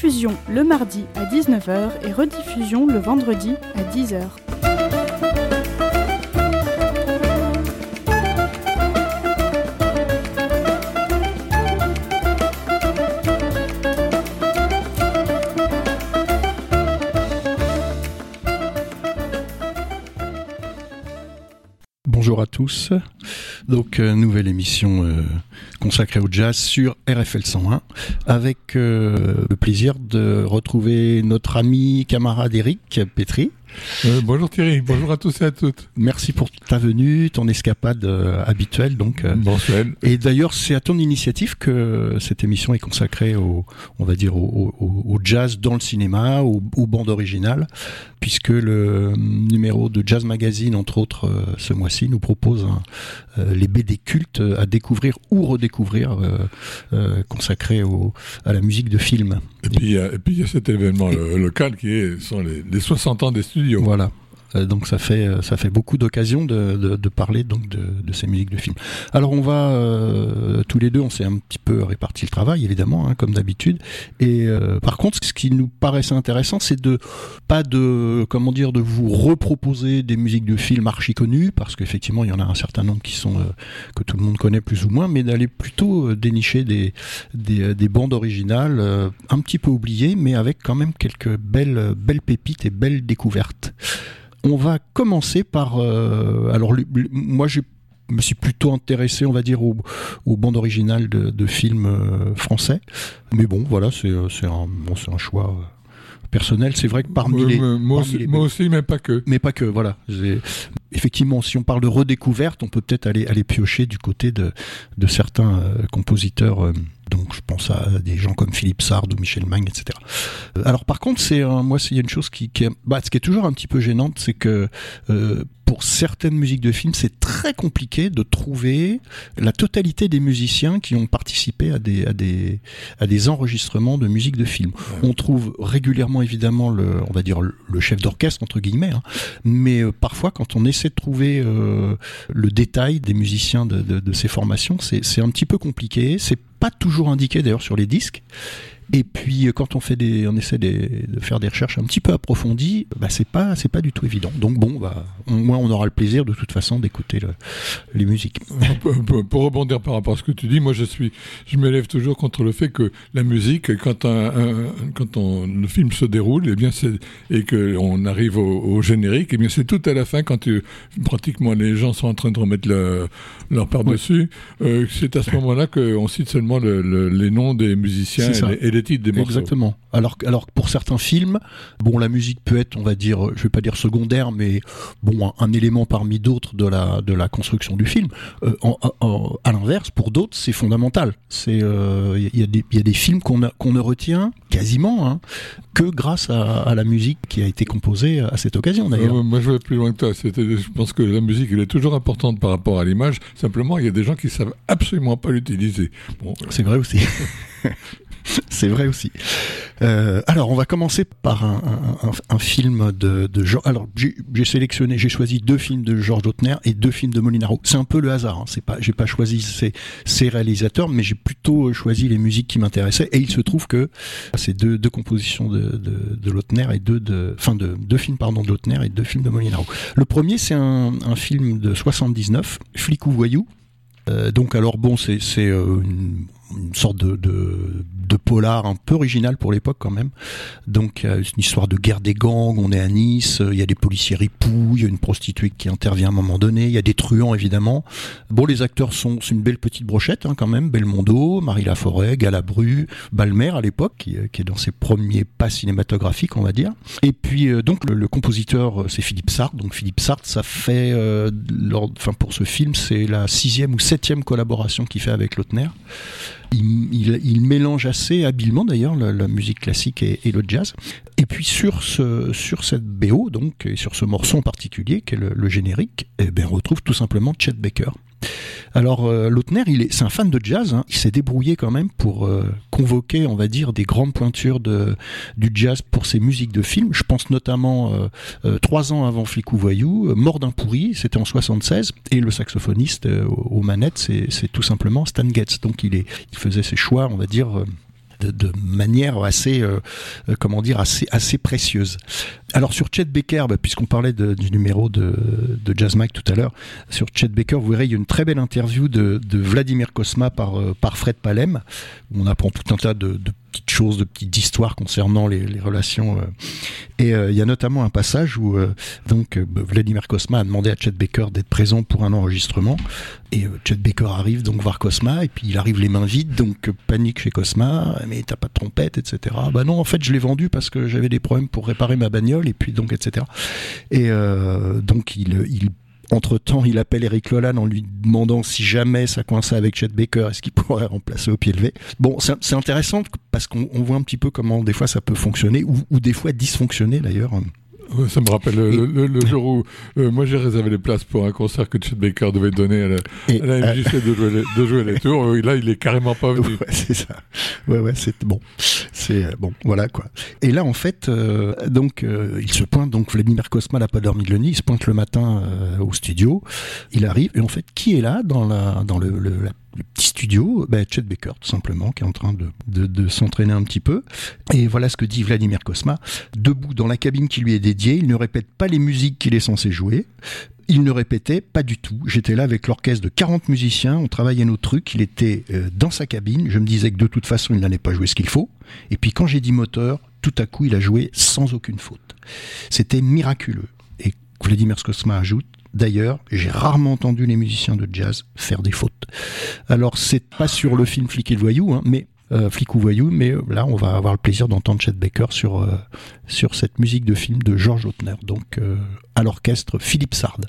Diffusion le mardi à 19h et rediffusion le vendredi à 10h. Bonjour à tous. Donc, euh, nouvelle émission euh, consacrée au jazz sur RFL 101, avec euh, le plaisir de retrouver notre ami, camarade Eric Pétry. Euh, bonjour Thierry, bonjour à tous et à toutes. Merci pour ta venue, ton escapade euh, habituelle. Donc, euh, Bonsoir. et d'ailleurs, c'est à ton initiative que cette émission est consacrée au, on va dire, au, au- au jazz dans le cinéma, aux, aux bandes originales, puisque le numéro de Jazz Magazine, entre autres, ce mois-ci, nous propose un, les BD cultes à découvrir ou redécouvrir, consacrés à la musique de film. Et puis il y a- cet événement local qui est, sont les, les 60 ans des studios. Voilà. Euh, Donc ça fait euh, ça fait beaucoup d'occasions de, de, de parler donc de, de ces musiques de film. Alors on va euh, tous les deux on s'est un petit peu réparti le travail évidemment hein, comme d'habitude et euh, par contre ce qui nous paraissait intéressant c'est de pas de comment dire de vous reproposer des musiques de films archi connues parce qu'effectivement il y en a un certain nombre qui sont euh, que tout le monde connaît plus ou moins mais d'aller plutôt euh, dénicher des des, des bandes originales un petit peu oubliées mais avec quand même quelques belles belles pépites et belles découvertes. On va commencer par. euh, alors, le- le- moi, je me suis plutôt intéressé, on va dire, aux, aux bandes originales de, de films euh, français. Mais bon, voilà, c'est euh, un, bon, c'est un choix personnel. C'est vrai que parmi les. moi, moi parmi aussi, les- moi aussi, mais pas que. mais pas que, voilà. Effectivement, si on parle de redécouverte, on peut peut-être aller, aller piocher du côté de, de certains euh, compositeurs. euh, donc, je pense à des gens comme Philippe Sard ou Michel Magne, etc. Euh, Alors, par contre, c'est moi, il y a une chose qui, qui est, bah, ce qui est toujours un petit peu gênante, c'est que euh, pour certaines musiques de films, c'est très compliqué de trouver la totalité des musiciens qui ont participé à des, à des, à des enregistrements de musique de film. On trouve régulièrement, évidemment, le, on va dire le chef d'orchestre entre guillemets, hein, mais euh, parfois, quand on essaie de trouver euh, le détail des musiciens de, de- de ces formations, c'est un petit peu compliqué. C'est pas toujours indiqué d'ailleurs sur les disques. Et puis euh, quand on fait des, on essaie des- de faire des recherches un petit peu approfondies, bah c'est pas, c'est pas du tout évident. Donc bon, bah, au moins on aura le plaisir de toute façon d'écouter le- les musiques. pour, rebondir par rapport à ce que tu dis, moi je suis, je m'élève toujours contre le fait que la musique, quand un, un- quand on, le film se déroule, et bien c'est et que on arrive au, au générique, et bien c'est tout à la fin quand tu, pratiquement les gens sont en train de remettre le- leur part Oui. dessus. euh, c'est à ce moment-là qu'on cite seulement le- le- les noms des musiciens les, et les titres des morceaux. Exactement. Alors, que- alors que pour certains films, bon, la musique peut être, on va dire, je vais pas dire secondaire, mais bon, un, un élément parmi d'autres de la de la construction du film. Euh, en- en- à l'inverse, pour d'autres, c'est fondamental. C'est euh, il y, a des il y a des films qu'on qu'on ne retient quasiment hein, que grâce à, à la musique qui a été composée à cette occasion d'ailleurs. Euh, moi, je vais plus loin que toi. Je pense que la musique, elle est toujours importante par rapport à l'image. Simplement, il y a des gens qui savent absolument pas l'utiliser. Bon, C'est vrai aussi. C'est vrai aussi. Euh, alors, on va commencer par un, film de, de. Alors, j'ai sélectionné, j'ai choisi deux films de Georges Lautner et deux films de Molinaro. C'est un peu le hasard. Hein. C'est pas, j'ai pas choisi ces, ces réalisateurs, mais j'ai plutôt choisi les musiques qui m'intéressaient. Et il se trouve que c'est deux, deux compositions de, de, de Lautner et deux de, enfin de deux films pardon de Lautner et deux films de Molinaro. Le premier, c'est un, un film de 79, Flic ou voyou. Euh, donc alors bon, c'est c'est euh, une, sorte de, de, de polar un peu original pour l'époque quand même. Donc une histoire de guerre des gangs, on est à Nice, euh, il y a des policiers ripoux, il y a une prostituée qui intervient à un moment donné, il y a des truands évidemment. Bon, les acteurs sont c'est une belle petite brochette hein, quand même, Belmondo, Marie Laforêt, Galabru, Balmer à l'époque, qui, euh, qui est dans ses premiers pas cinématographiques on va dire. Et puis euh, donc le, compositeur c'est Philippe Sartre, donc Philippe Sartre ça fait, enfin pour ce film c'est la sixième ou septième collaboration qu'il fait avec Lautner. Il, mélange assez habilement d'ailleurs la, musique classique et, le jazz. Et puis sur ce, sur cette BO donc et sur ce morceau en particulier qui est le, générique, eh ben on retrouve tout simplement Chet Baker. Alors euh, Lautner, c'est un fan de jazz. Hein. Il s'est débrouillé quand même pour euh, convoquer, on va des grandes pointures du jazz pour ses musiques de films. Je pense notamment euh, trois ans avant Flic ou Voyou, Mort d'un pourri, c'était en 76, et le saxophoniste aux manettes, c'est, tout simplement Stan Getz. Donc il faisait ses choix, on va dire de, manière assez, comment dire, assez précieuse. Alors sur Chet Baker, bah, puisqu'on parlait du numéro de, Jazz Mike tout à l'heure, sur Chet Baker, vous verrez, il y a une très belle interview de, Vladimir Kosma par, euh, par Fred Palem, où on apprend tout un tas de, petites choses, de petites histoires concernant les, relations. et il y a notamment un passage où donc Vladimir Kosma a demandé à Chet Baker d'être présent pour un enregistrement. Et Chet Baker arrive donc voir Cosma, et puis il arrive les mains vides, donc panique chez Cosma mais t'as pas de trompette, etc. Bah non, en fait, je l'ai vendu parce que j'avais des problèmes pour réparer ma bagnole, et puis donc, etc. Et euh, donc, il, entre-temps, il appelle Eric Lolan en lui demandant si jamais ça coinçait avec Chet Baker, est-ce qu'il pourrait remplacer au pied levé. Bon, c'est intéressant parce qu'on voit un petit peu comment des fois ça peut fonctionner, ou, ou des fois dysfonctionner d'ailleurs. Ça me rappelle le, jour où euh, moi j'ai réservé les places pour un concert que Chet Baker devait donner à la, MJC de, jouer les, de jouer les tours. là, il est carrément pas venu. Ouais, c'est ça. Ouais, ouais, c'est bon. C'est euh, bon, voilà quoi. Et là, en fait, euh, donc, il se pointe. Donc, Vladimir Kosma n'a pas dormi de le nid. Il se pointe le matin au studio. Il arrive et en fait, qui est là dans la dans le, le la le petit studio, ben, Chet Baker tout simplement, qui est en train de, de, s'entraîner un petit peu. Et voilà ce que dit Vladimir Kosma. Debout dans la cabine qui lui est dédiée, il ne répète pas les musiques qu'il est censé jouer. Il ne répétait pas du tout. J'étais là avec l'orchestre de 40 musiciens, on travaillait nos trucs, il était euh, dans sa cabine, je me disais que de toute façon il n'allait pas jouer ce qu'il faut. Et puis quand j'ai dit moteur, tout à coup il a joué sans aucune faute. C'était miraculeux. Et Vladimir Kosma ajoute, D'ailleurs, j'ai rarement entendu les musiciens de jazz faire des fautes. Alors, c'est pas sur le film Flic et le voyou, hein, mais euh, Flic ou voyou, mais euh, là, on va avoir le plaisir d'entendre Chet Baker sur euh, cette musique de film de George Lautner, donc à l'orchestre Philippe Sard.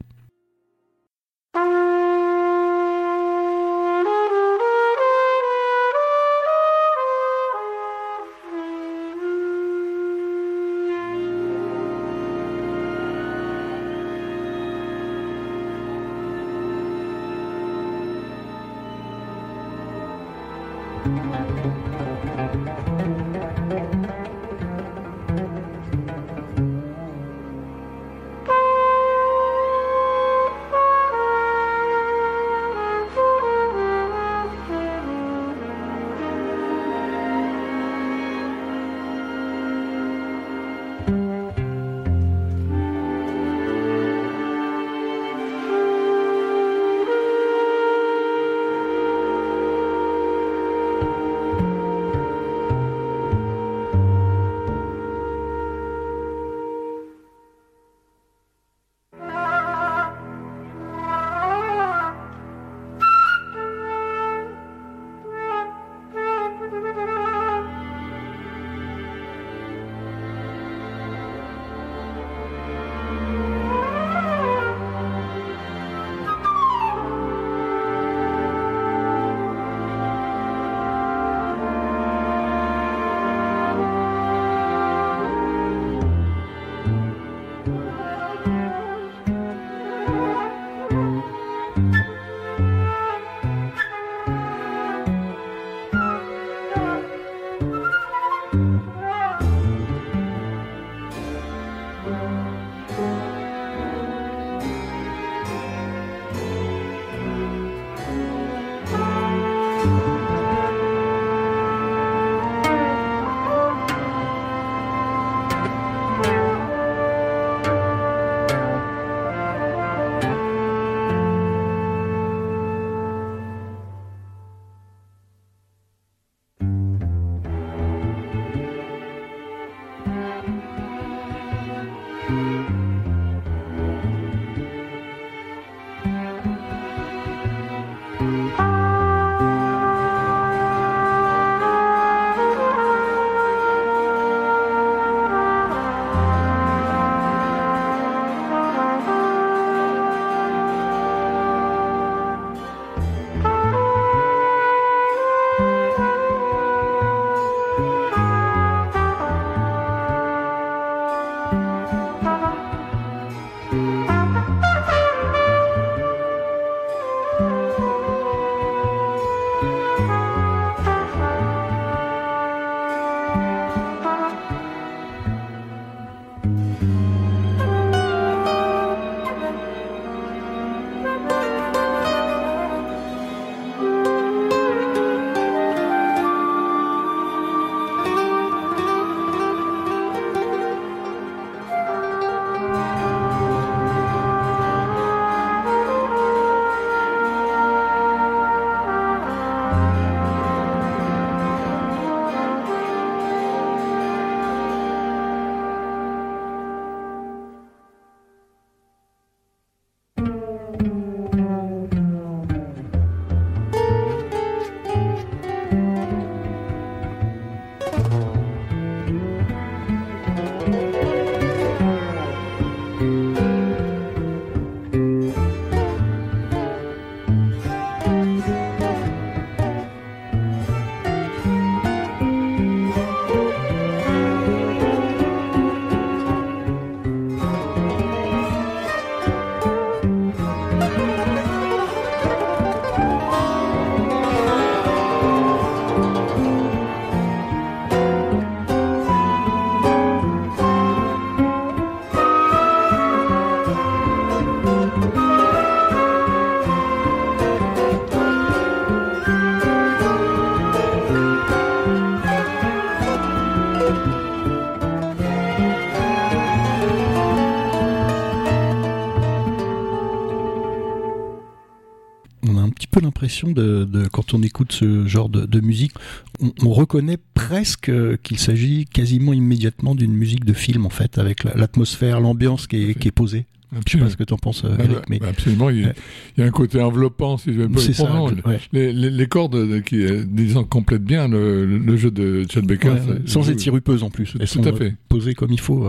L'impression de, de, quand on écoute ce genre de, de musique, on, on, reconnaît presque qu'il s'agit quasiment immédiatement d'une musique de film en fait, avec l'atmosphère, l'ambiance qui est posée. Absolument. Je sais pas ce que tu en penses, Ah Eric, bah, mais bah, absolument, il, y a- Ouais. il y a un côté enveloppant, si je veux pas ça. non, ouais. les, les, les cordes euh, qui, euh, disons, complètent bien le, le jeu de Chad Baker. Ouais, sans être sirupeuses en plus. Tout, Elles tout sont à euh, fait. posées comme il faut.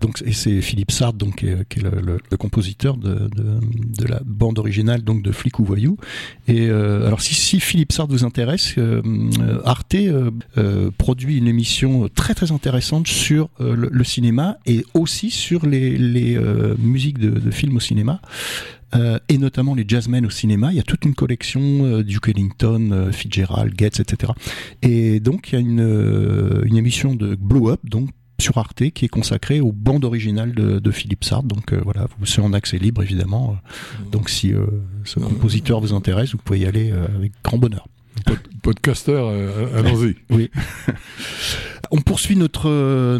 Donc, et c'est Philippe Sard, donc, qui est, qui est le, le- le compositeur de, de, de la bande originale donc de Flic ou Voyou. Et euh, alors, si, si Philippe Sard vous intéresse, euh, Arte euh, produit une émission très très intéressante sur le, le cinéma et aussi sur les, les musiques de, de films au cinéma. Euh, et notamment les jazzmen au cinéma. Il y a toute une collection euh, Duke Ellington, euh, Fitzgerald, Getz, etc. Et donc il y a une, euh, une émission de Blow Up, donc sur Arte, qui est consacrée aux bandes originales de, de Philippe Sard. Donc euh, voilà, vous c'est en accès libre évidemment. Donc si euh, ce compositeur vous intéresse, vous pouvez y aller euh, avec grand bonheur. Pod- podcaster, euh, allons-y. Oui. On poursuit notre euh,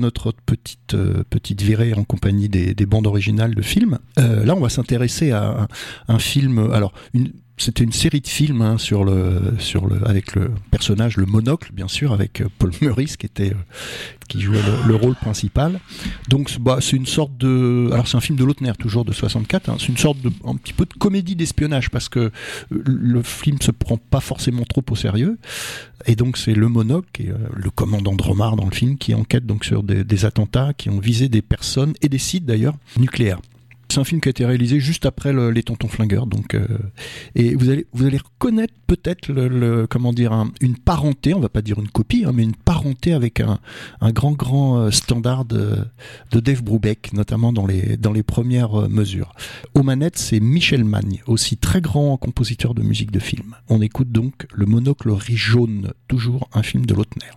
petite virée en compagnie des, des bandes originales de films. Euh, là, on va s'intéresser à un, film. Alors, c'était une série de films hein, sur le avec le personnage le monocle bien sûr avec euh, Paul Meurice qui était qui jouait le, le rôle principal. Donc c'est- bah, c'est une sorte de alors c'est un film de Lautner toujours de 64 hein, c'est une sorte de petit peu de comédie d'espionnage parce que le film se prend pas forcément trop au sérieux et donc c'est le est, euh, le commandant Dromard dans le film qui enquête donc sur des attentats qui ont visé des personnes et des sites d'ailleurs nucléaires. C'est un film qui a été réalisé juste après le- les Tontons Flingueurs, donc euh, et vous allez vous allez reconnaître peut-être le, comment dire un- une parenté, on va pas dire une copie, hein, mais une parenté avec un, un grand grand euh, standard de, de Dave Brubeck, notamment dans les dans les premières euh, mesures. Aux manettes, c'est Michel Magne, aussi très grand compositeur de musique de film. On écoute donc Le Monocle riz jaune, toujours un film de Lautner.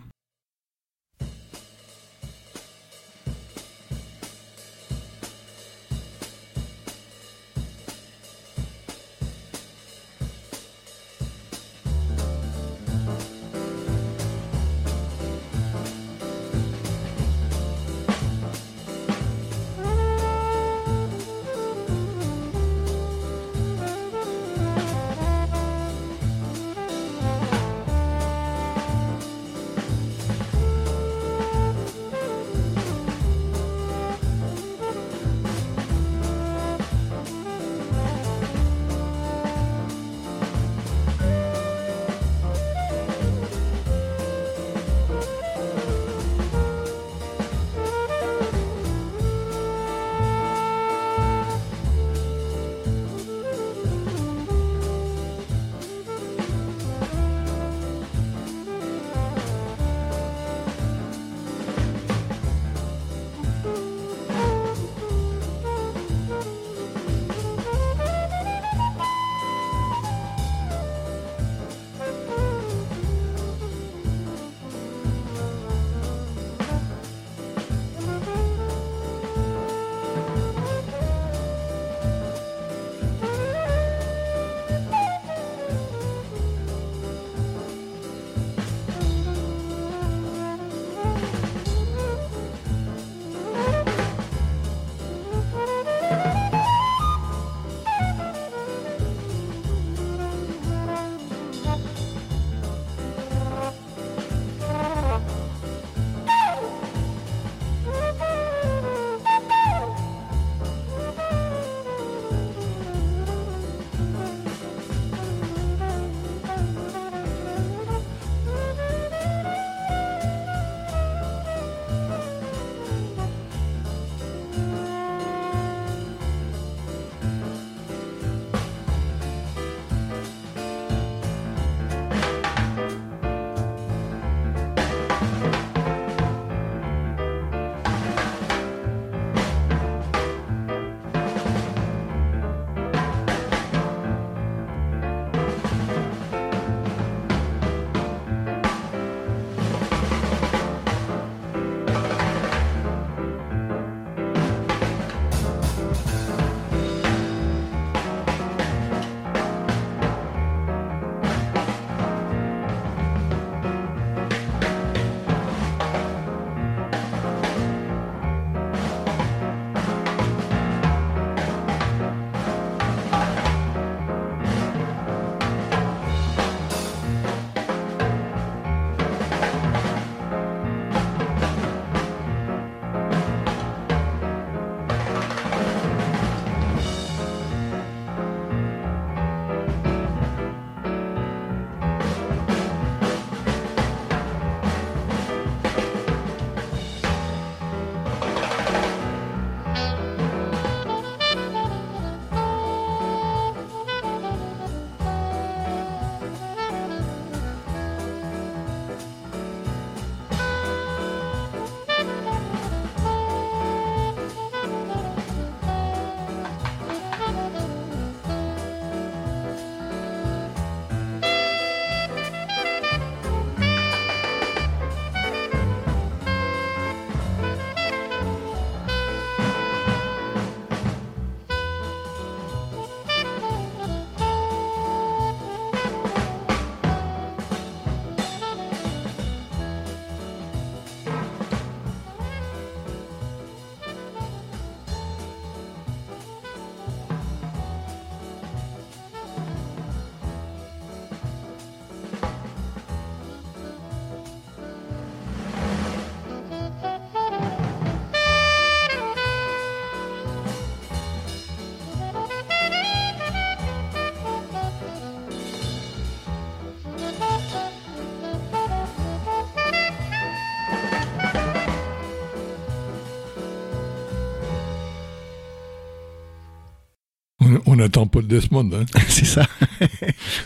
On attend Paul Desmond. Hein. c'est ça.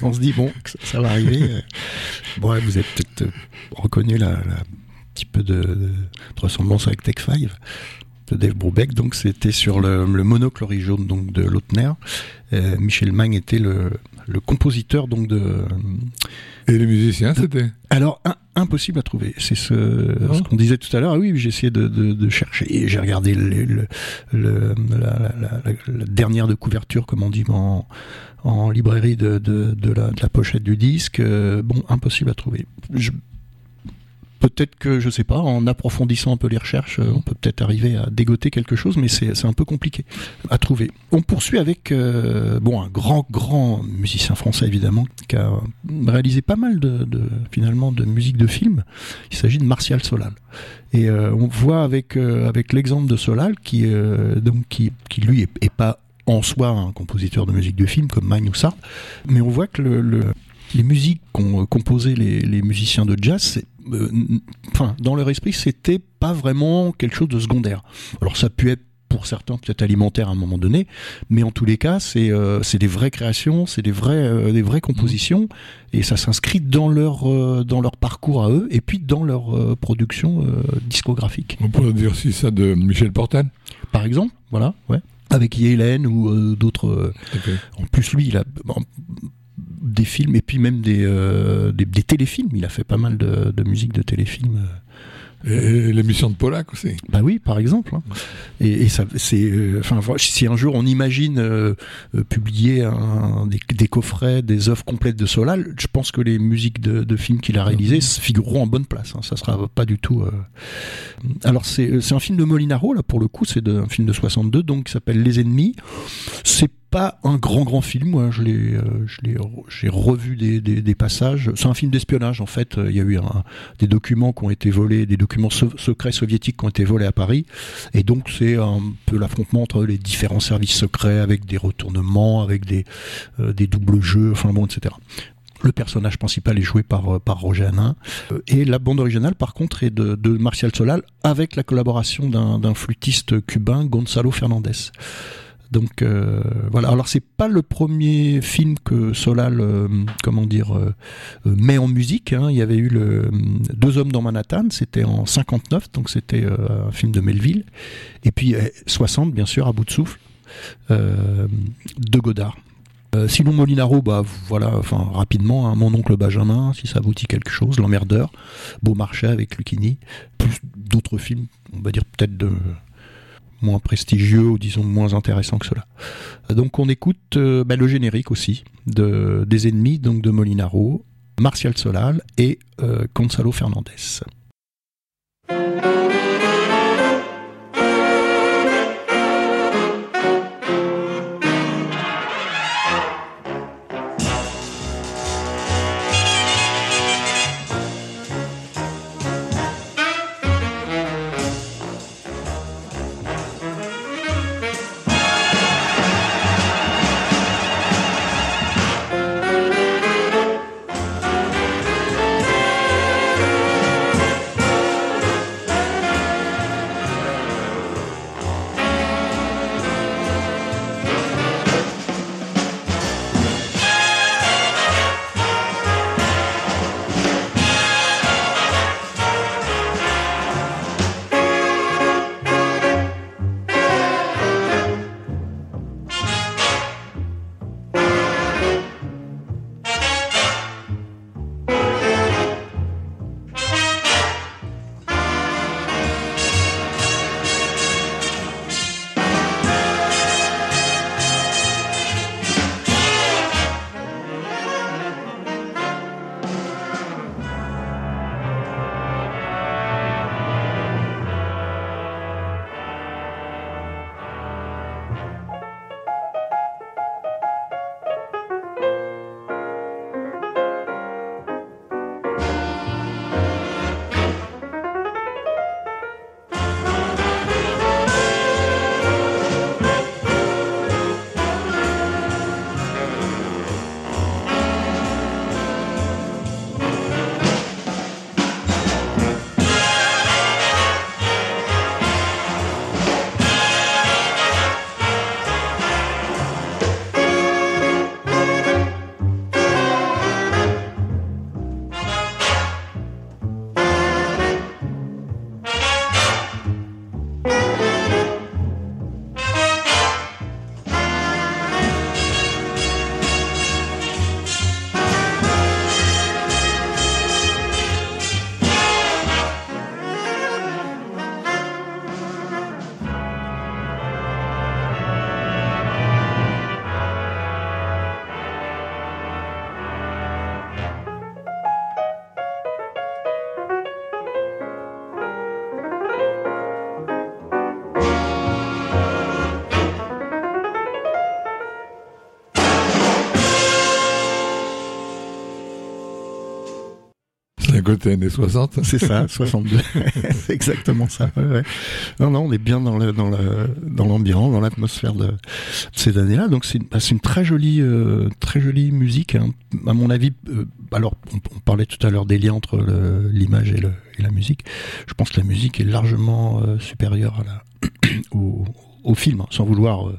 on se dit, bon, ça, va arriver. bon, vous avez peut-être reconnu la, la petit peu de, de, ressemblance avec Tech 5 de Dave Brubeck. Donc c'était sur le, le jaune donc de Lautner. Euh, Michel Mang était le, le, compositeur donc de. Et les musiciens, c'était Alors impossible à trouver. C'est ce, oh. ce qu'on disait tout à l'heure. Ah oui, j'ai essayé de, de, de, chercher. J'ai regardé le, le, la, la, la, la, dernière de couverture, comme on dit en, en librairie de, la, pochette du disque. Euh, bon, impossible à trouver. Je, peut-être que, je sais pas, en approfondissant un peu les recherches, euh, on peut peut-être arriver à dégoter quelque chose, mais c'est un peu compliqué à trouver. On poursuit avec euh, bon un grand grand musicien français évidemment qui a réalisé pas mal de, finalement de musique de film. Il s'agit de Martial Solal. Et euh, on voit avec l'exemple de Solal qui donc qui, lui est, pas en soi un compositeur de musique de film comme Magne mais on voit que le les musiques qu'ont composé les, les musiciens de jazz, euh, enfin, dans leur esprit, c'était pas vraiment quelque chose de secondaire. Alors ça pu être pour certains peut-être alimentaire à un moment donné, mais en tous les cas, c'est euh, des vraies créations, c'est des vraies euh, des vraies compositions, mmh. et ça s'inscrit dans leur euh, dans leur parcours à eux, et puis dans leur euh, production discographique. On pourrait dire si ça de Michel Portal, par exemple, voilà, ouais, avec Yellen ou d'autres. Okay. En plus, lui, il a bon, des films et puis même des, euh, des, des, téléfilms. Il a fait pas mal de, de musique de téléfilms. Et l'émission de Polak aussi. Bah oui, par exemple. Hein. Et, et, ça, c'est, euh, enfin, si un jour on imagine euh, euh, publier un, des, des, coffrets, des œuvres complètes de Solal, je pense que les musiques de, de films qu'il a réalisées mmh. figureront en bonne place. Hein. Ça sera pas du tout. Euh... Alors c'est, c'est un film de Molinaro là pour le coup, c'est un film de 62 donc qui s'appelle Les Ennemis. C'est pas un grand grand film. Moi, je l'ai, euh, j'ai revu des, passages. C'est un film d'espionnage en fait. Il y a eu des documents qui ont été volés, des documents secrets soviétiques qui ont été volés à Paris, et donc c'est un peu l'affrontement entre les différents services secrets avec des retournements, avec des euh, des doubles jeux, enfin bon, etc. Le personnage principal est joué par, par Roger Hanin. Et la bande originale, par contre, est de, de Martial Solal avec la collaboration d'un flûtiste cubain, Gonzalo Fernandez. Donc euh, voilà. Alors c'est pas le premier film que Solal, euh, comment dire, euh, met en musique. Hein. Il y avait eu Deux hommes dans Manhattan, c'était en 59, donc c'était un film de Melville. Et puis 60, bien sûr, à bout de souffle, de Godard. sinon Molinaro, bah voilà, enfin rapidement, hein, mon oncle Benjamin, si ça aboutit quelque chose, l'emmerdeur, Beaumarchais avec Lucchini, plus d'autres films, on va dire peut-être de moins prestigieux ou disons moins intéressant que cela. Donc on écoute euh, bah, le générique aussi de, des ennemis donc de Molinaro, Martial Solal et euh, Gonzalo Fernandez. Côté années 60. C'est ça, 62. c'est exactement ça. Non, non, on est bien dans dans dans l'ambiance, dans l'atmosphère de, ces années-là. Donc c'est bah, une très jolie, euh, très jolie musique. Hein. À mon avis, euh, alors on, parlait tout à l'heure des liens entre l'image et, la musique. Je pense que la musique est largement euh, supérieure à la, au, film, hein, sans vouloir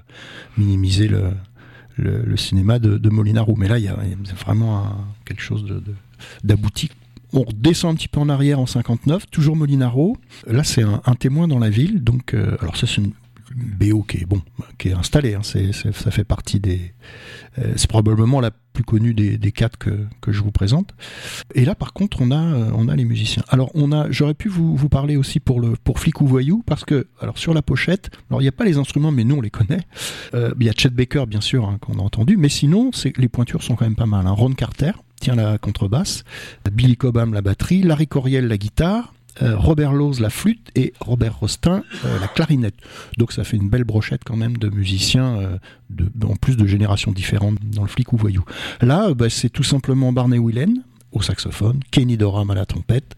minimiser le, le, cinéma de, de Molinaro. Mais là, il y a, vraiment quelque chose d'abouti. On redescend un petit peu en arrière en 59, toujours Molinaro. Là, c'est un, témoin dans la ville. Donc, euh, alors ça, c'est une BO qui est bon, qui est installée. Hein. ça fait partie des. Euh, c'est probablement la plus connue des, quatre que, que, je vous présente. Et là, par contre, on a, euh, on a les musiciens. Alors, on a, j'aurais pu vous, parler aussi pour le pour Flic ou Voyou, parce que, alors sur la pochette, il n'y a pas les instruments, mais nous on les connaît. Il y a Chet Baker, bien sûr, hein, qu'on a entendu, mais sinon, les pointures sont quand même pas mal. Hein. Ron Carter tient la contrebasse, Billy Cobham la batterie, Larry Coriel la guitare, euh, Robert Lose la flûte et Robert Rostin euh, la clarinette. Donc ça fait une belle brochette quand même de musiciens, euh, en plus de générations différentes dans le flic ou voyou. Là, bah, c'est tout simplement Barney Whelan au saxophone, Kenny Dorham à la trompette,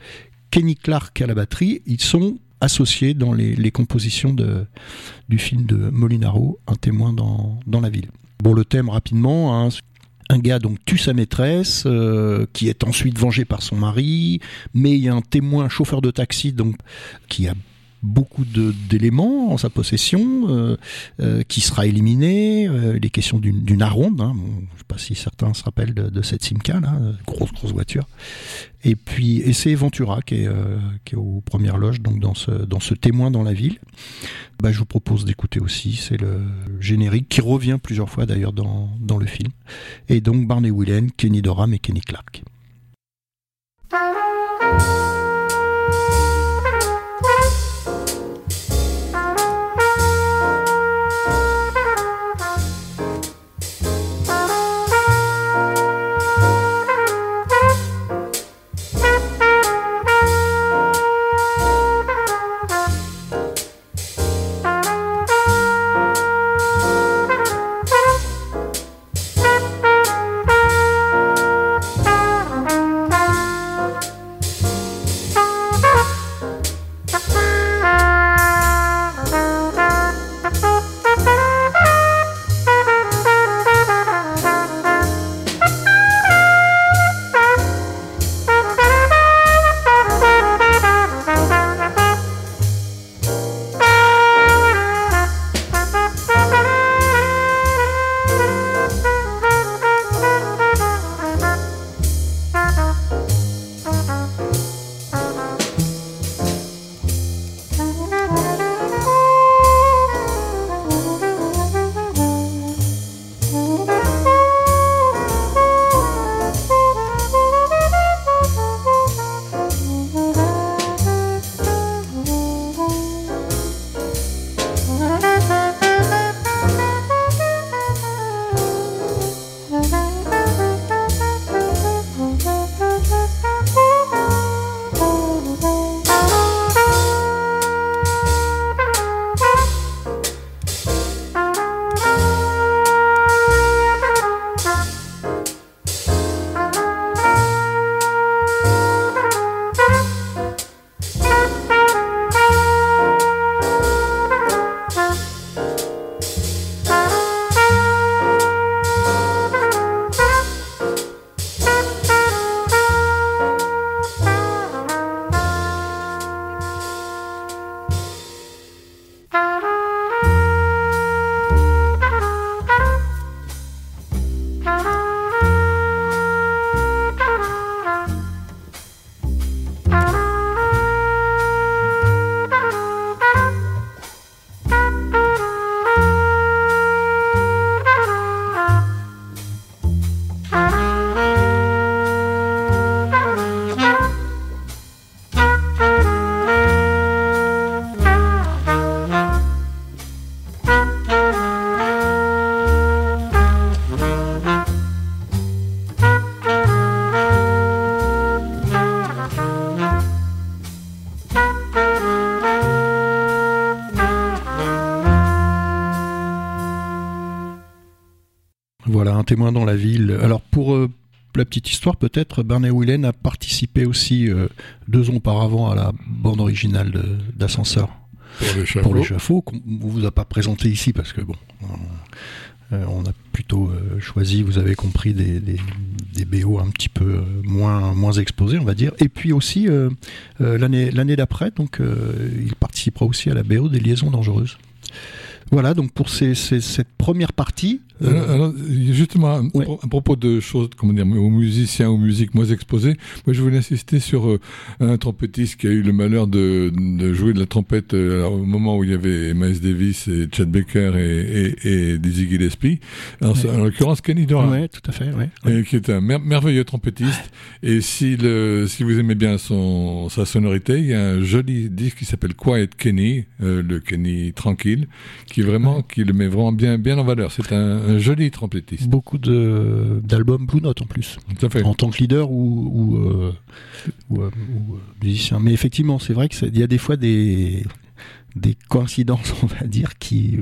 Kenny Clark à la batterie. Ils sont associés dans les, compositions de, du film de Molinaro, Un témoin dans, dans la ville. Bon, le thème rapidement, hein, un gars donc tue sa maîtresse, euh, qui est ensuite vengé par son mari, mais il y a un témoin, un chauffeur de taxi donc qui a beaucoup d'éléments en sa possession, euh, euh, qui sera éliminé. Euh, il est question d'une aronde, hein, je ne sais pas si certains se rappellent de, cette Simca, là, grosse grosse voiture. Et puis c'est Ventura qui est, qui est aux premières loges, donc dans ce, dans ce témoin dans la ville. Bah, je vous propose d'écouter aussi, c'est le générique qui revient plusieurs fois d'ailleurs dans, dans le film. Et donc Barney Whelan, Kenny Dorham et Kenny Clark. Témoin dans la ville. Alors pour euh, la petite histoire, peut-être, Barney Whelan a participé aussi deux ans auparavant à la bande originale d'Ascenseur. Pour l'échafaud. qu'on ne vous a pas présenté ici parce que bon, euh, on a plutôt euh, choisi, vous avez compris, des, des, BO un petit peu euh, moins, moins exposés, on va dire. Et puis aussi, l'année l'année d'après, donc il participera aussi à la BO des Liaisons dangereuses. Voilà, donc pour ces, cette première partie. Euh, alors, justement, à propos de choses, comment dire, aux musiciens, aux musiques moins exposées, moi je voulais insister sur euh, un trompettiste qui a eu le malheur de, de jouer de la trompette euh, au moment où il y avait Miles Davis et Chad Baker et, et, et Dizzy Gillespie. En, l'occurrence, Kenny Dorham. Oui, tout à fait, Et qui est un merveilleux trompettiste. Et si, le, si vous aimez bien son, sa sonorité, il y a un joli disque qui s'appelle Quiet Kenny, le Kenny tranquille, qui qui vraiment, qui le met vraiment bien, bien en valeur. C'est un, joli trompettiste. Beaucoup d'albums Blue Note en plus. fait. En tant que leader ou, ou, euh, ou, euh, euh, musicien. Mais effectivement, c'est vrai qu'il y a des fois des des coïncidences, on va dire, qui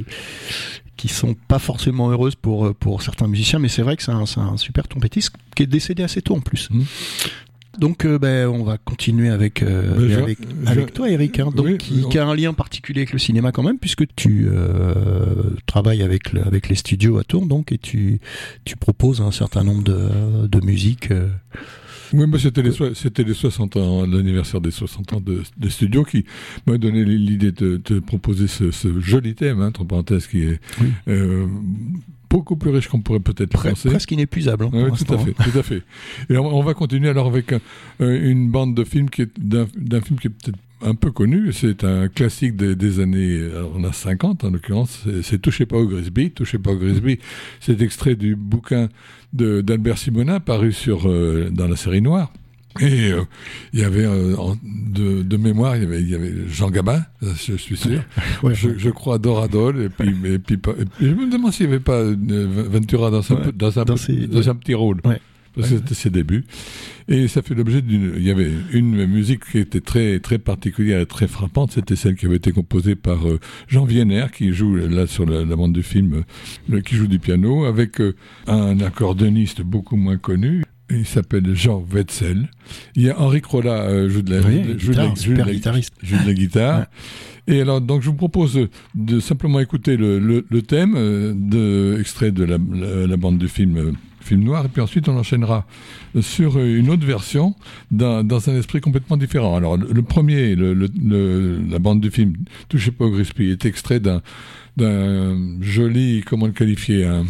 qui sont pas forcément heureuses pour pour certains musiciens, mais c'est vrai que c'est un, un, super trompettiste qui est décédé assez tôt en plus. Mmh. Donc, euh, ben, on va continuer avec euh, avec, toi, Eric, hein, donc qui, a un lien particulier avec le cinéma quand même, puisque tu euh, travailles avec avec les studios à Tours, donc et tu tu proposes un certain nombre de de musiques. Oui, mais c'était les, c'était les 60 ans, l'anniversaire des 60 ans de, de studio qui m'a donné l'idée de, de, proposer ce, ce, joli thème, hein, entre parenthèses, qui est beaucoup plus riche qu'on pourrait peut-être penser. Presque inépuisable. Hein, oui, tout à fait, tout à fait. Et on, va continuer alors avec euh, une bande de films qui est d'un film qui est peut-être un peu connu, c'est un classique des, années, on a 50 en l'occurrence, c'est Touchez pas au Grisby. Touchez pas au Grisby, c'est extrait du bouquin d'Albert Simonin paru sur, euh, dans la série Noire. Et euh, il y avait euh, de, de, mémoire, il y avait, il y avait Jean Gabin, euh, je suis sûr. ouais, je, je, crois Doradol et puis, et puis, je me demande s'il n'y avait pas Ventura dans, un, dans, un, dans, un petit rôle. Parce que c'était ses débuts. Et ça fait l'objet d'une. Il y avait une musique qui était très très particulière et très frappante. C'était celle qui avait été composée par Jean Vienner, qui joue là sur la, bande du film, qui joue du piano, avec un accordéoniste beaucoup moins connu, il s'appelle Jean Wetzel. Il y a Henri Crolla, euh, joue de la, joue de la, super guitariste. Joue de la guitare. Et alors, donc, je vous propose de simplement écouter le, le, le thème euh, de, extrait de la, la, bande du film, euh, film noir, et puis ensuite on enchaînera sur une autre version dans, dans un esprit complètement différent. Alors, le, premier, la bande du film Touchez pas au Grisby, est extrait d'un joli, comment le qualifier, un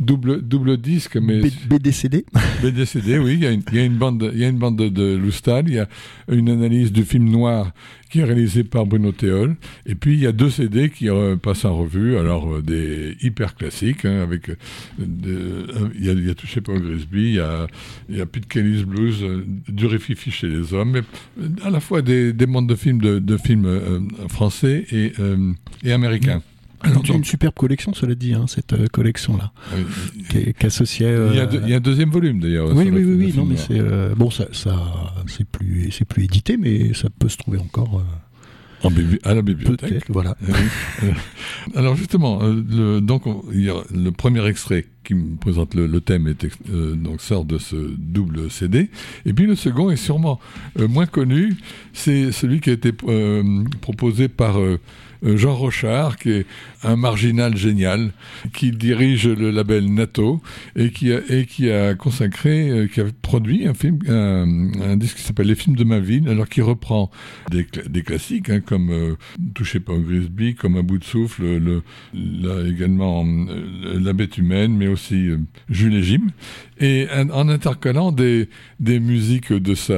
double, double disque, mais. BDCD BDCD, oui. Il y, a une, il y a une bande, il y a une bande de, de Loustal, il y a une analyse du film noir qui est réalisé par Bruno Théol. Et puis, il y a deux CD qui euh, passent en revue. Alors, euh, des hyper classiques, hein, avec. Euh, il, y a, il y a Touché par Grisby, il y a, il y a Pete Kelly's Blues, du Rififi chez les hommes, mais à la fois des, des bandes de films, de, de films français et, et américains. C'est une superbe collection, cela dit, hein, cette euh, collection-là, qui, qui associait. Euh... Il, y a il, y a un deuxième volume d'ailleurs. Oui, oui, oui, oui, non, mais c'est euh, bon, ça, ça c'est plus, c'est plus édité, mais ça peut se trouver encore. Euh, en à la bibliothèque. Voilà. Alors justement, le, donc il y a le premier extrait qui me présente le, le thème est, donc sort de ce double CD, et puis le second est sûrement moins connu, c'est celui qui a été proposé par euh, Jean Rochard, qui est un marginal génial, qui dirige le label NATO et qui a, consacré, euh, qui a produit un film, un, disque qui s'appelle Les films de ma ville, alors qui reprend des, classiques hein, comme euh, Touché pas au Grisby, comme Un bout de souffle, le, là également La bête humaine, mais aussi Jules et Jim, et en, intercalant des, des musiques de sa,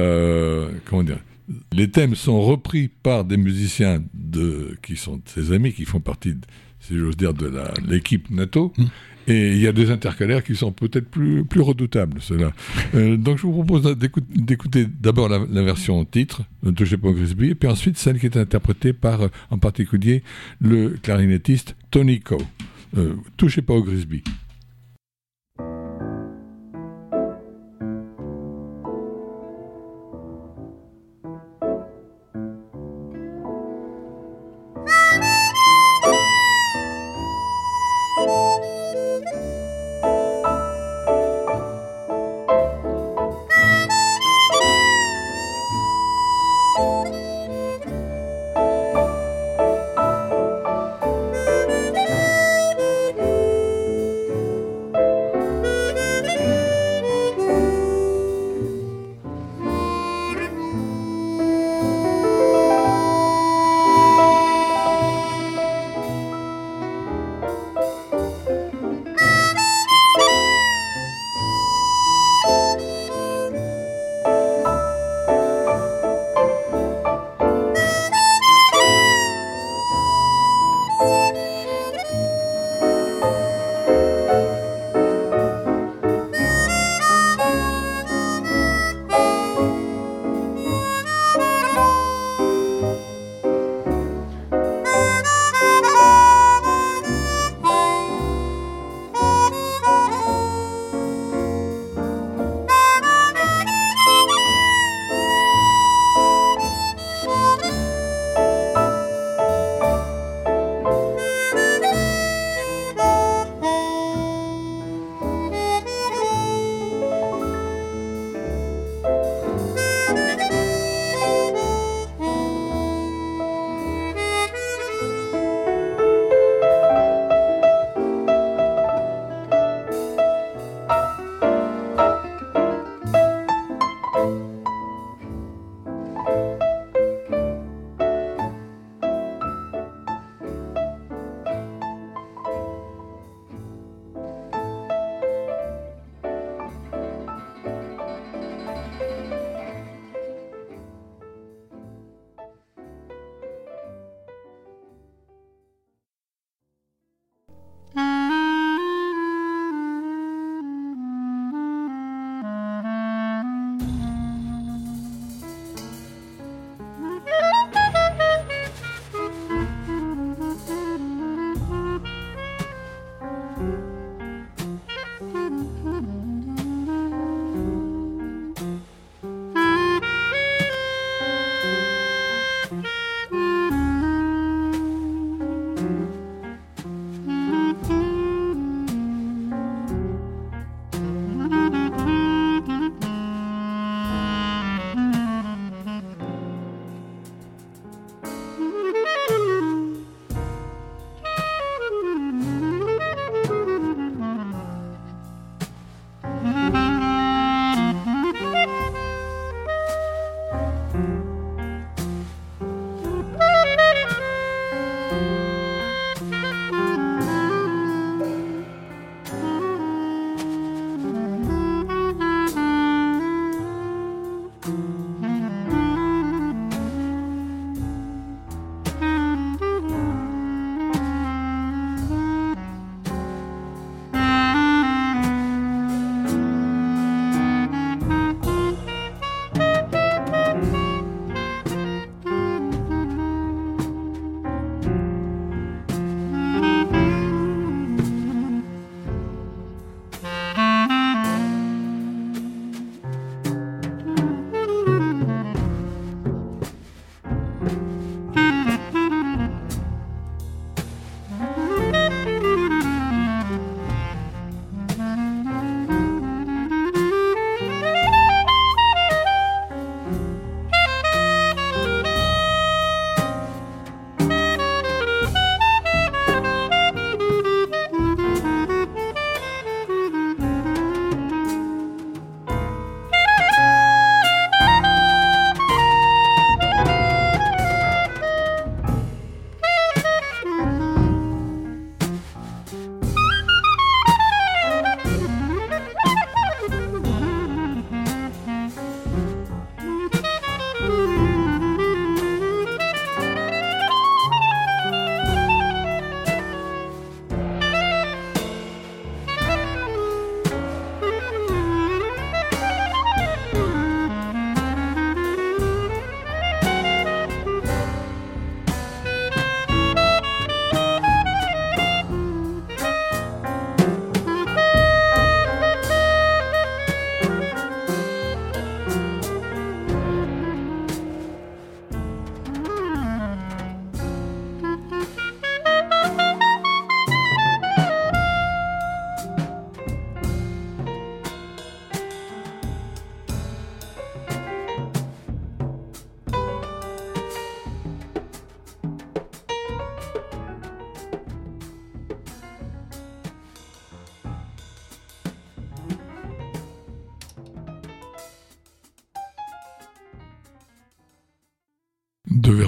comment dire, les thèmes sont repris par des musiciens de, qui sont ses amis, qui font partie, si j'ose dire, de l'équipe NATO. Mm. Et il y a des intercalaires qui sont peut-être plus, plus redoutables, cela. Euh, donc je vous propose d'écouter d'abord la, version titre, touchez pas au Grisby, et puis ensuite celle qui est interprétée par, euh, en particulier, le clarinettiste Tony Coe. Euh, touchez pas au Grisby.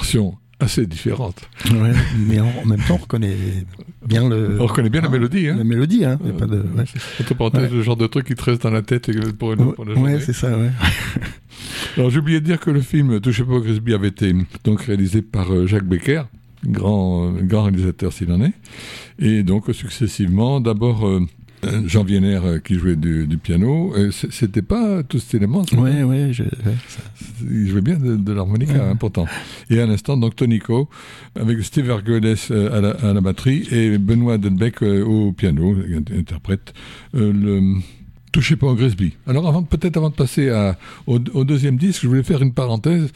Versions assez différentes. Ouais, mais en, même temps, on reconnaît bien le. On reconnaît bien la mélodie. Hein. La mélodie, hein. y a pas de, ouais. Entre le genre de truc qui te reste dans la tête et pour, une, pour la journée. Ouais, c'est ça, ouais. Alors j'ai oublié de dire que le film Touchez pas au Grisby avait été donc réalisé par euh, Jacques Becker, grand, euh, grand réalisateur s'il en est, et donc successivement d'abord euh, euh, Jean Vienner euh, qui jouait du, du piano, c- c'était pas tous ces éléments, ça. Ouais, ouais, je, ouais, il jouait bien de, de l'harmonica, Ouais. hein, pourtant. Et à l'instant donc Tonico avec Steve Argoles euh, à, la, à la batterie et Benoît Delbecq euh, au piano, int- interprète euh, le Touchez pas au Grisby. Alors avant, peut-être avant de passer à, au, au deuxième disque, je voulais faire une parenthèse.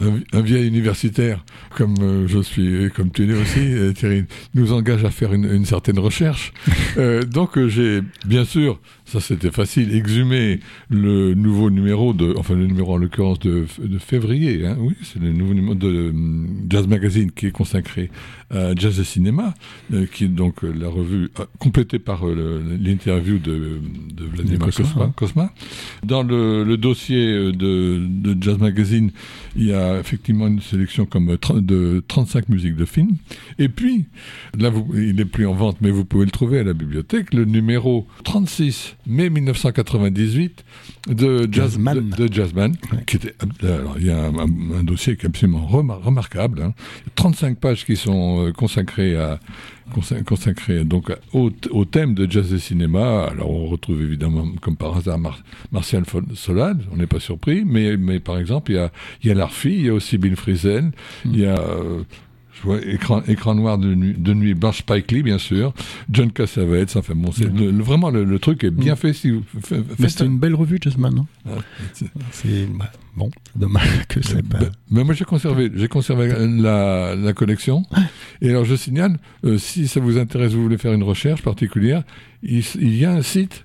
Un, vieil universitaire, comme euh, je suis, comme tu l'es aussi, euh, Thierry, nous engage à faire une, une certaine recherche. Euh, donc j'ai, bien sûr, ça c'était facile, exhumé le nouveau numéro de, enfin le numéro en l'occurrence de, de février, hein, oui, c'est le nouveau numéro de Jazz Magazine qui est consacré à Jazz et Cinéma, euh, qui est donc la revue complétée par euh, l'interview de, de Vladimir Cosma, Cosma, hein. Cosma. Dans le, le dossier de, de Jazz Magazine, il y a effectivement une sélection comme de 35 musiques de films. Et puis, là, vous, il n'est plus en vente, mais vous pouvez le trouver à la bibliothèque, le numéro 36, mai 1998, de, Jazz, Jazzman. de, de Jazzman, Ouais. qui était, alors, il y a un, dossier qui est absolument remar- remarquable. hein. 35 pages qui sont euh, consacrées à consa- consacrées donc au, thème de jazz et cinéma. Alors on retrouve évidemment, comme par hasard, Mar- Martial Solade, on n'est pas surpris, mais, mais par exemple, il y a, y a Larfi, il y a aussi Bill Frisell, il y a euh, je vois, écran, écran noir de nuit, de nuit Blanche Spike Lee, bien sûr, John Cassavetes, enfin bon, c'est le- vraiment le, le truc est bien fait. Si vous Mais c'était une belle revue, Jazzman. Hein Ah, c'est- bah, bon, dommage que c'est pas. Ben, ben moi j'ai conservé, j'ai conservé la, la collection. Et alors je signale, euh, si ça vous intéresse, vous voulez faire une recherche particulière, il y a un site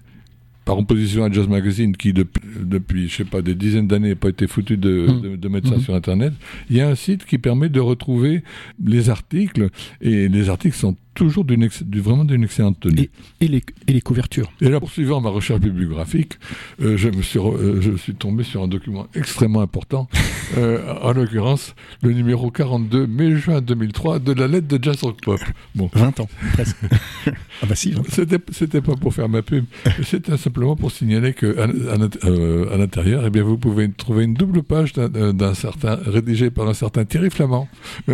par opposition à Jazz Magazine qui depuis, depuis je sais pas des dizaines d'années n'a pas été foutu de, Mm. de, de mettre ça Mhm. sur internet. Il y a un site qui permet de retrouver les articles et les articles sont toujours d'une vraiment d'une excellente tenue. Et les, et les couvertures. Et là, poursuivant ma recherche bibliographique, euh, je, me suis re- euh, je suis tombé sur un document extrêmement important, euh, en l'occurrence le numéro 42, mai-juin 2003, de la lettre de Jazz Rock Pop. Bon, 20 ans, presque. ah bah si, 20 ans. c'était, c'était pas pour faire ma pub, c'était simplement pour signaler que à, à l'int- euh, à l'intérieur, eh bien, vous pouvez trouver une double page d'un, certain, rédigé par un certain Thierry Flamand.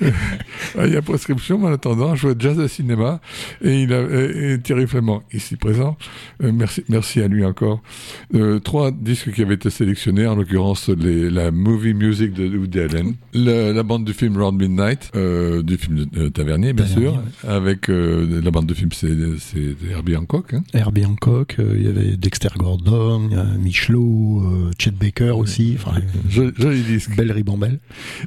il y a prescription, mais en attendant, je vois jazz et cinéma. Et, il a, et, et Thierry Flamand, ici présent, euh, merci, merci à lui encore. Euh, trois disques qui avaient été sélectionnés, en l'occurrence les, la movie music de Woody Allen, la, la bande du film Round Midnight, euh, du film de, euh, Tavernier, bien Tavernier, sûr, avec euh, la bande de film, c'est Herbie Hancock. Hein. Herbie Hancock, euh, il y avait Dexter Gordon, il y a Michelot, euh, Chet Baker aussi. Enfin, Joli, joli disque. belle ribambelle.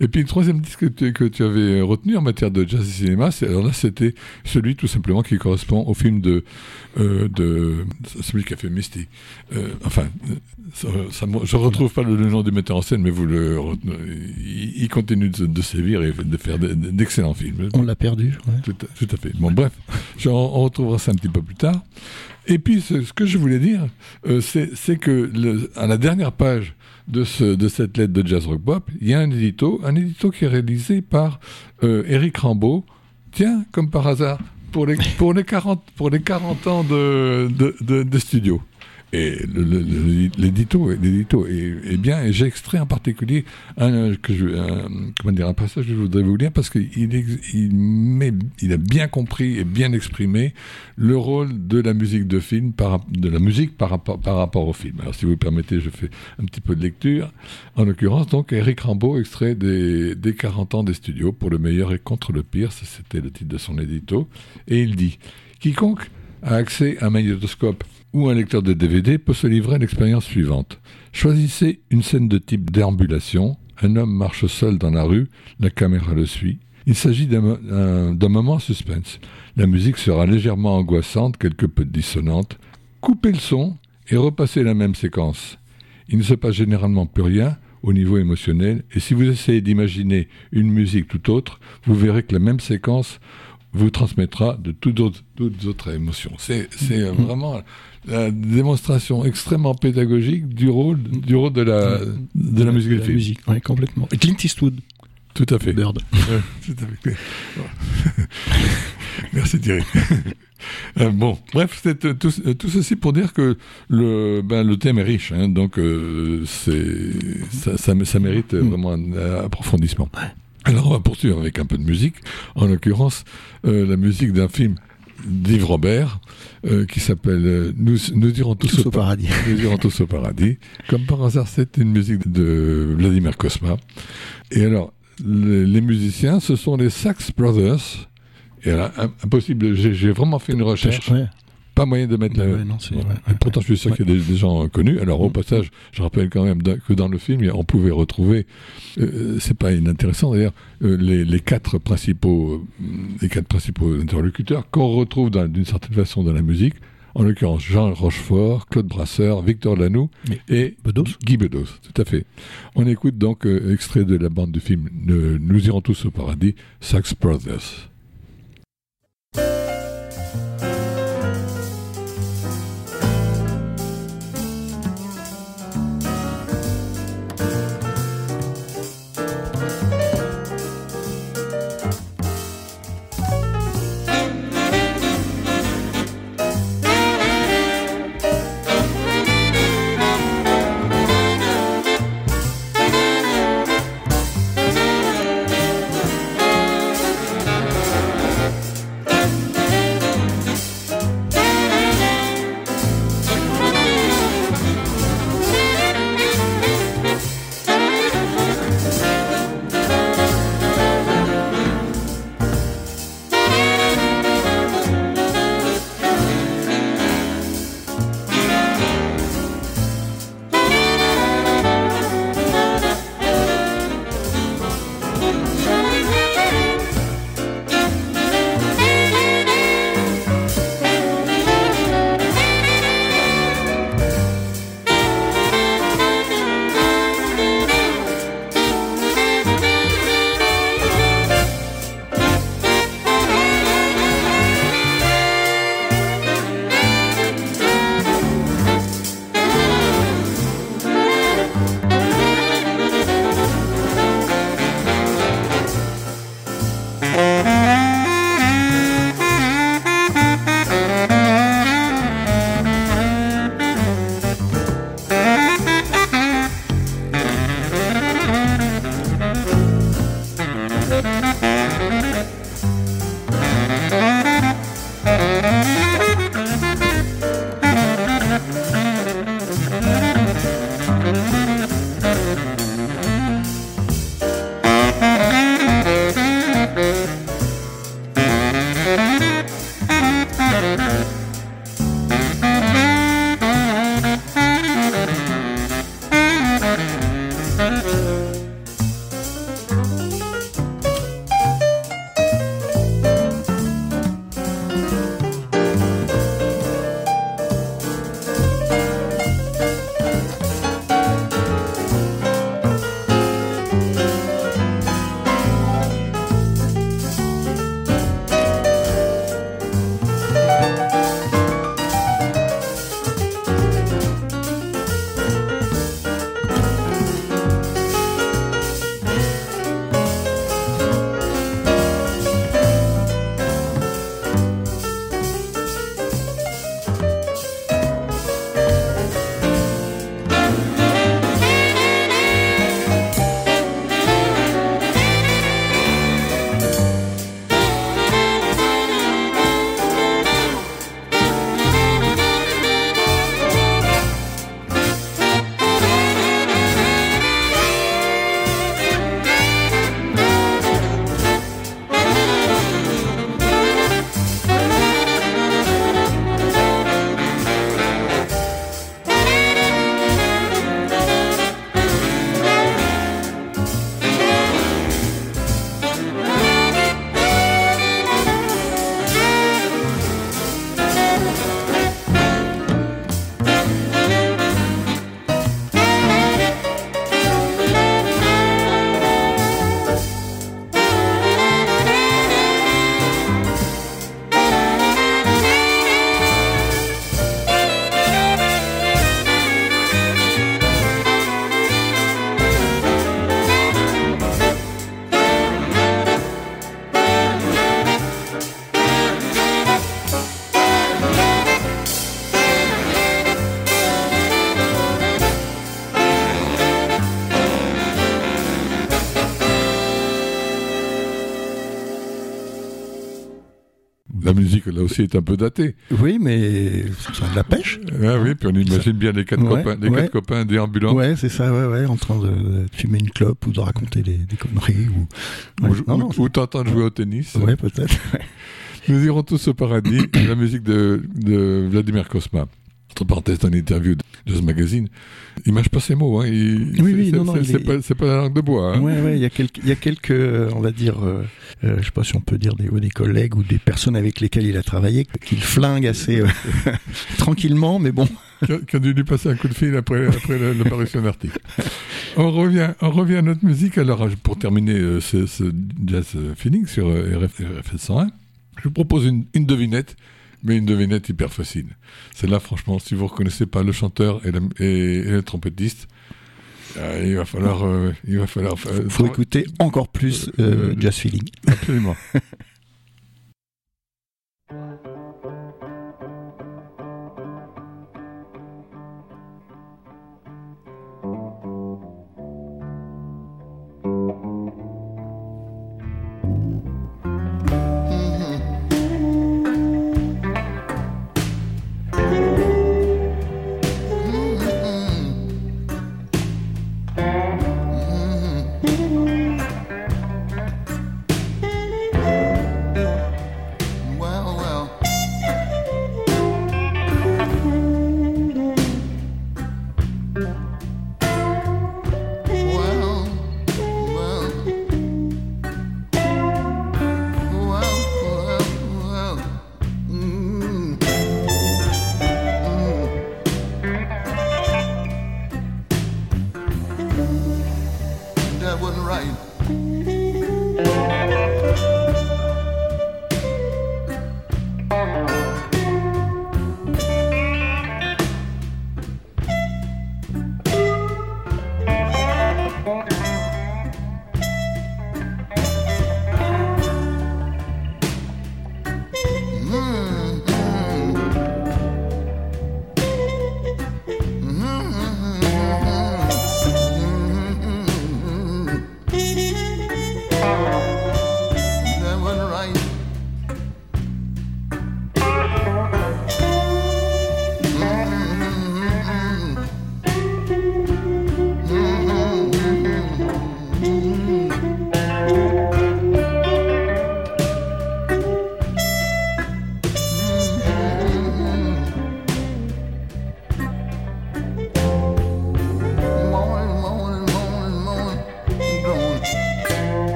Et puis le troisième disque que tu, que tu avais retenu en matière de jazz et cinéma, alors là c'était celui tout simplement qui correspond au film de, euh, de celui qui a fait Misty. Euh, enfin, ça, ça me- je retrouve pas le, le nom du metteur en scène, mais vous le il, il continue de, de sévir et de faire de- d'excellents films. On l'a perdu. ouais. Tout à, tout à fait. Bon, bref, on, retrouvera ça un petit peu plus tard. Et puis, ce, ce que je voulais dire, euh, c'est c'est que le- à la dernière page de, ce, de cette lettre de Jazz Rock Pop, il y a un édito, un édito qui est réalisé par euh, Eric Rambaud. Tiens, comme par hasard, pour les, pour les, 40, pour les 40 ans de, de studio. Et le- le- le- l'édito l'édito est, bien, et j'ai extrait en particulier je, un- comment dire, un passage que je voudrais vous lire parce qu'il il, a bien compris et bien exprimé le rôle de la musique de film, par, de la musique par rapport, par rapport au film. Alors si vous permettez, je fais un petit peu de lecture. En l'occurrence, donc, Eric Rambaud, extrait des, des 40 ans des studios pour le meilleur et contre le pire, c'était le titre de son édito, et il dit Quiconque a accès à un magnétoscope ou un lecteur de DVD peut se livrer à l'expérience suivante. Choisissez une scène de type déambulation. Un homme marche seul dans la rue, la caméra le suit. Il s'agit un- d'un moment suspense. La musique sera légèrement angoissante, quelque peu dissonante. Coupez le son et repassez la même séquence. Il ne se passe généralement plus rien au niveau émotionnel, et si vous essayez d'imaginer une musique tout autre, vous verrez que la même séquence vous transmettra de toutes autres, toutes autres émotions. C'est c'est vraiment la démonstration extrêmement pédagogique du rôle du rôle de la de la musique de la film. musique, ouais, complètement. Et Clint Eastwood, Tout à fait. Bird. Tout à fait. Merci Thierry. Euh, bon, bref, c'est euh, tout, euh, tout ceci pour dire que le, ben, le thème est riche, hein, donc euh, c'est ça, ça, ça mérite euh, Mm. vraiment un euh, approfondissement. Alors on va poursuivre avec un peu de musique, en l'occurrence euh, la musique d'un film d'Yves Robert euh, qui s'appelle euh, Nous, nous irons tous, Tous au paradis. nous irons tous au paradis. Comme par hasard, c'est une musique de Vladimir Kosma. Et alors, le- les musiciens, ce sont les Sax Brothers. Et alors, im- impossible, j'ai j'ai vraiment fait une recherche. Ouais. Pas moyen de mettre la... Ouais, non, ouais, Et pourtant, je suis sûr ouais. qu'il y a des, des gens connus. Alors, au Mm. passage, je rappelle quand même que dans le film, on pouvait retrouver, euh, c'est pas inintéressant d'ailleurs, euh, les, les quatre principaux, euh, les quatre principaux interlocuteurs qu'on retrouve d'une certaine façon dans la musique. En l'occurrence, Jean Rochefort, Claude Brasseur, Victor Lanoux et Bedos Guy Bedos, tout à fait. On écoute donc euh, extrait de la bande du film Nous irons tous au paradis, Sax Brothers. Là aussi, est un peu datée. Oui, mais c'est de la pêche. Ah oui, puis on imagine bien les quatre Ouais, copains, les ouais. quatre copains déambulants. Ouais, c'est ça, ouais, ouais, en train de, fumer une clope ou de raconter des, des conneries. Ou... Ou, Ouais, ou- ou t'entends jouer au tennis. ouais, peut-être. Nous irons tous au paradis. la musique de, de Vladimir Kosma. Entre parenthèses, dans une interview de Jazz Magazine, il mâche pas ses mots. Hein. Il- Oui, oui, non, non, c'est- pas, pas la langue de bois. Hein. Ouais, ouais, il y a quelques, il y a quelques, euh, on va dire, euh, euh, je sais pas si on peut dire des, des collègues ou des personnes avec lesquelles il a travaillé, qu'il flingue assez euh, tranquillement, mais bon. qui, a, dû lui passer un coup de fil après, après la, la parution de l'article. On revient, on revient à notre musique. Alors, pour terminer euh, ce, ce jazz euh, feeling sur euh, RF, RFS 101, je vous propose une, une devinette, mais une devinette hyper facile. Celle-là, franchement, si vous reconnaissez pas le chanteur et, la- et- et le trompettiste, euh, il va falloir, euh, il va falloir. euh, Faut écouter encore plus Euh, Jazz Feeling. Absolument.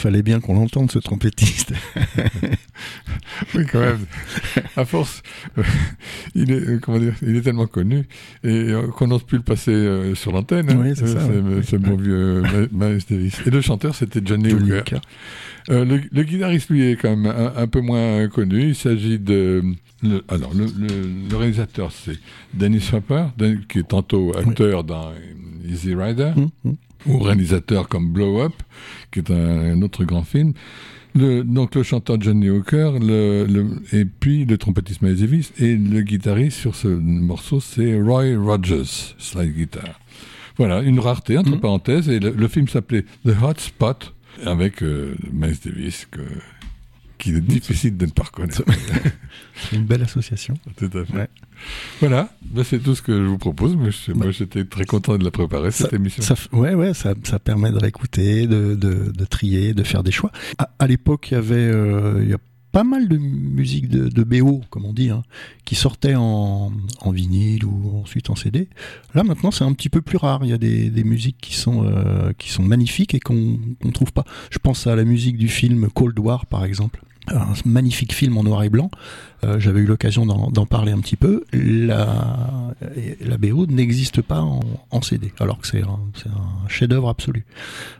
fallait bien qu'on l'entende, ce trompettiste. Oui, quand même. À force, euh, il est, euh, comment dire, il est tellement connu et euh, qu'on n'ose plus le passer sur l'antenne. hein. Oui, c'est ça, ouais. ce bon vieux Miles Davis. Et le chanteur, c'était Johnny Johnny Hooker. Hooker. Euh, le, le guitariste, lui, est quand même un, un peu moins connu. Il s'agit de. le- alors, le, réalisateur, c'est Dennis Hopper, qui est tantôt acteur dans Easy Rider, ou réalisateur comme Blow Up, qui est un, un autre grand film. Le, donc le chanteur Johnny Hooker, le, le- et puis le trompettiste Miles Davis, et le guitariste sur ce morceau, c'est Roy Rogers, slide guitar. Voilà, une rareté, entre Mhm. parenthèses, et le, le film s'appelait The Hot Spot, avec euh, Miles Davis, que qu'il est difficile de ne pas reconnaître. C'est une belle association. Tout à fait. Ouais. Voilà, ben, c'est tout ce que je vous propose. Moi, je- moi, j'étais très content de la préparer, cette émission. Ça, ouais, ouais, ça, ça permet de réécouter, de, de, de trier, de faire des choix. À, à l'époque, il y avait, euh, y a pas mal de musique de, de BO, comme on dit, hein, qui sortait en, en vinyle ou ensuite en CD. Là, maintenant, c'est un petit peu plus rare. Il y a des, des musiques qui sont, euh, qui sont magnifiques et qu'on ne trouve pas. Je pense à la musique du film Cold War, par exemple. Un magnifique film en noir et blanc. Euh, J'avais eu l'occasion d'en parler un petit peu. La, la BO n'existe pas en, en CD, alors que c'est un, chef-d'œuvre absolu.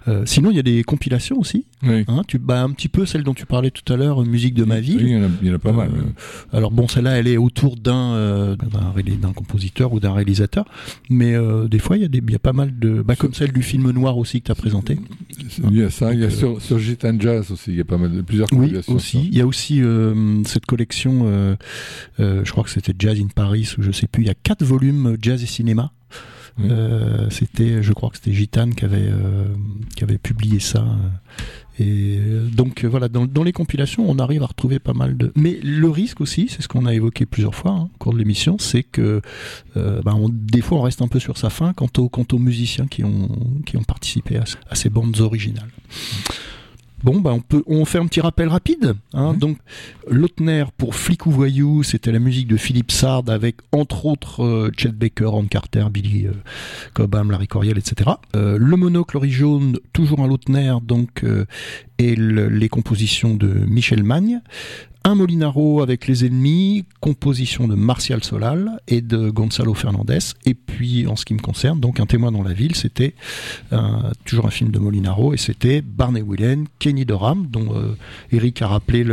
Euh, sinon, il y a des compilations aussi. Oui. Hein, tu, bah, un petit peu celle dont tu parlais tout à l'heure, Musique de ma Oui, ville. il y en a, il y en a pas mal. Euh, Alors bon, celle-là, elle est autour d'un euh, d'un compositeur ou d'un réalisateur, mais euh, des fois, il y, a des- il y a pas mal de... Bah, comme celle du film noir aussi que tu as présenté. Il y a ça, il y a sur, sur Gitan Jazz aussi, il y a pas mal de plusieurs Oui, compilations. aussi. Il y a aussi euh, cette collection, euh, euh, je crois que c'était Jazz in Paris, ou je sais plus, il y a quatre volumes euh, Jazz et Cinéma. Oui. Euh, c'était, je crois que c'était Gitane qui avait, qui avait publié ça. Et donc voilà, dans, dans les compilations, on arrive à retrouver pas mal de. Mais le risque aussi, c'est ce qu'on a évoqué plusieurs fois hein, au cours de l'émission, c'est que euh, ben, on- des fois on reste un peu sur sa faim quant aux, quant aux musiciens qui ont, qui ont participé à ces bandes originales. Bon, bah on peut, on fait un petit rappel rapide. Hein, Mhm. Donc, Lautner pour Flic ou Voyou, c'était la musique de Philippe Sard avec entre autres euh, Chet Baker, Ron Carter, Billy euh, Cobham, Larry Coryell, etc. Euh, le monocle jaune, toujours un Lautner, donc et le- les compositions de Michel Magne. Un Molinaro avec les ennemis, composition de Martial Solal et de Gonzalo Fernandez. Et puis, en ce qui me concerne, donc un témoin dans la ville, c'était toujours un film de Molinaro et c'était Barney Whelan, Kenny Dorham, dont euh, Eric a rappelé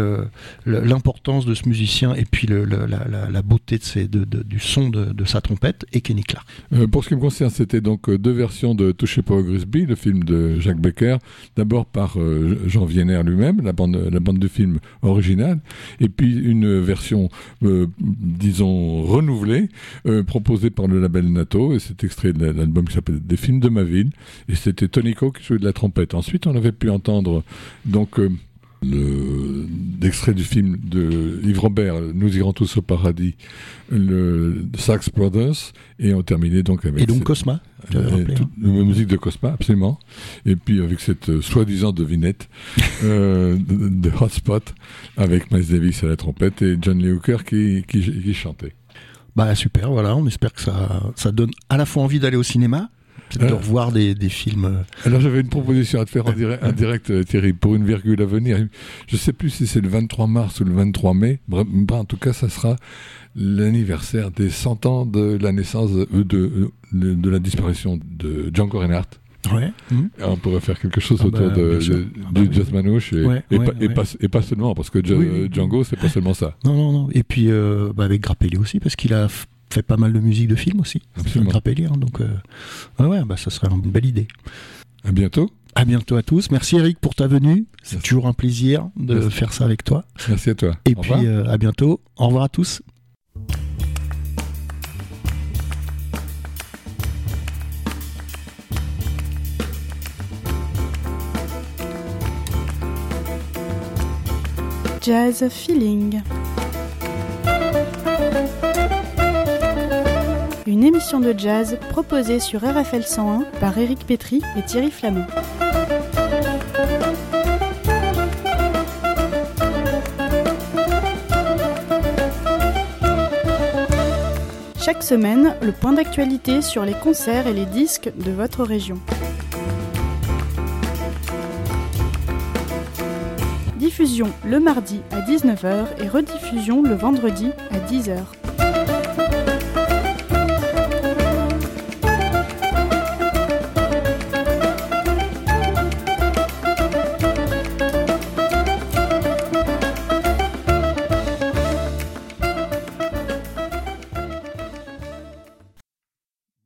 l'importance de ce musicien et puis la, beauté de de- de- du son de, de sa trompette et Kenny Clark. Euh, pour ce qui me concerne, c'était donc euh, deux versions de Touchez pas au Grisby, le film de Jacques Becker. D'abord par Jean Vienner lui-même, la bande, la bande de film originale, et puis une version, disons, renouvelée, proposée par le label NATO, et c'est extrait de l'album qui s'appelle Des films de ma ville, et c'était Tonico qui jouait de la trompette. Ensuite, on avait pu entendre donc euh, le d'extrait du film de Yves Robert, Nous irons tous au paradis, le Sax Brothers, et on terminait donc avec Et donc cette- Cosma, euh, hein. la musique de Cosma, absolument. Et puis avec cette euh, soi-disant devinette euh, de, de Hotspot, avec Miles Davis à la trompette et John Lee Hooker qui, qui, qui chantait. Bah super, voilà, on espère que ça, ça donne à la fois envie d'aller au cinéma, de Euh. revoir des, des films. euh, Alors j'avais une proposition à te faire en direct, en direct euh, Thierry, pour une virgule à venir. Je sais plus si c'est le 23 mars ou le 23 mai. Bah, en tout cas, ça sera l'anniversaire des 100 ans de la naissance, de, de, de la disparition de Django Reinhardt. Ouais. Et On pourrait faire quelque chose Ah autour bah, de, de- Ah bah du oui. jazz manouche et, Ouais, et ouais, pas, et ouais. pas- et pas seulement parce que Ja- Oui, oui. Django c'est pas seulement ça. Non, non, non. Et puis euh, bah, avec Grappelli aussi, parce qu'il a fait pas mal de musique de film aussi. Absolument. Grappelli, hein, donc euh, ouais, ouais, bah, ça serait une belle idée. À bientôt. À bientôt à tous. Merci Eric pour ta venue. C'est toujours un plaisir de Merci. faire ça avec toi. Merci à toi. Et Au puis euh, à bientôt. Au revoir à tous. Jazz Feeling. Une émission de jazz proposée sur RFL 101 par Éric Pétry et Thierry Flamand. Chaque semaine, le point d'actualité sur les concerts et les disques de votre région. Diffusion le mardi à 19h et rediffusion le vendredi à 10h.